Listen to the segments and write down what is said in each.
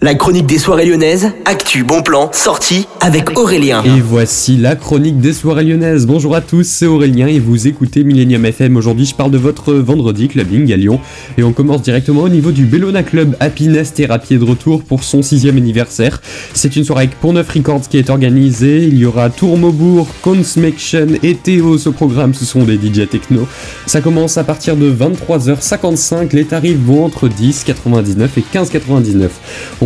La chronique des soirées lyonnaises, actu, bon plan, sortie avec Aurélien. Et voici la chronique des soirées lyonnaises. Bonjour à tous, c'est Aurélien et vous écoutez Millennium FM. Aujourd'hui, je parle de votre vendredi clubbing à Lyon. Et on commence directement au niveau du Bellona Club Happiness Therapy est de retour pour son sixième anniversaire. C'est une soirée avec Pont-Neuf Records qui est organisée. Il y aura Tour Maubourg, Consmection et Théo au programme. Ce sont des DJ techno. Ça commence à partir de 23h55. Les tarifs vont entre 10,99 et 15,99.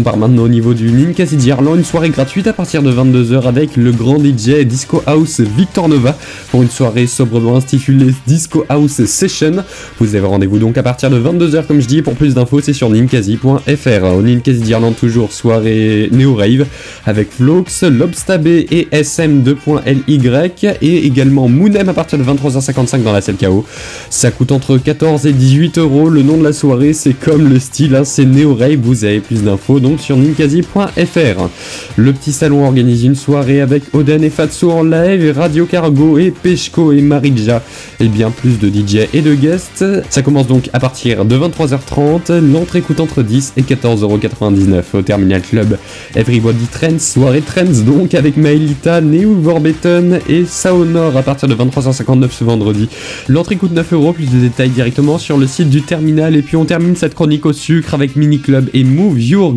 On part maintenant au niveau du Ninkasi Diarland, une soirée gratuite à partir de 22h avec le grand DJ Disco House Victor Nova pour une soirée sobrement intitulée Disco House Session. Vous avez rendez-vous donc à partir de 22h comme je dis, pour plus d'infos c'est sur ninkasi.fr. Au Ninkasi d'Irlande toujours soirée Neo Rave avec Vlox, Lobstab et SM2.ly et également Moonem à partir de 23h55 dans la salle KO. Ça coûte entre 14 et 18 euros. Le nom de la soirée c'est comme le style, hein, c'est Neo Rave. Vous avez plus d'infos donc sur ninkasi.fr. Le petit salon organise une soirée avec Oden et Fatso en live, Radio Cargo et Peshko et Marija et bien plus de DJ et de guests. Ça commence donc à partir de 23h30. L'entrée coûte entre 10 et 14,99€ au Terminal Club. Everybody Trends, soirée Trends donc avec Maelita, Neo Vorbeton et Saonor à partir de 23h59 ce vendredi. L'entrée coûte 9€, plus de détails directement sur le site du Terminal et puis on termine cette chronique au sucre avec Mini Club et Move Your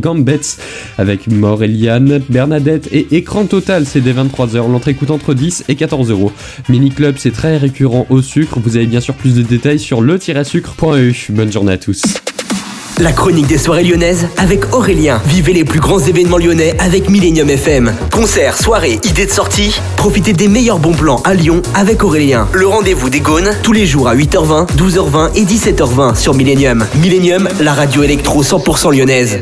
Avec Moreliane, Bernadette et Écran Total, c'est dès 23h. L'entrée coûte entre 10 et 14 euros. Mini Club, c'est très récurrent au sucre. Vous avez bien sûr plus de détails sur le-sucre.eu. Bonne journée à tous. La chronique des soirées lyonnaises avec Aurélien. Vivez les plus grands événements lyonnais avec Millennium FM. Concerts, soirées, idées de sortie. Profitez des meilleurs bons plans à Lyon avec Aurélien. Le rendez-vous des Gaunes tous les jours à 8h20, 12h20 et 17h20 sur Millennium. Millennium, la radio électro 100% lyonnaise.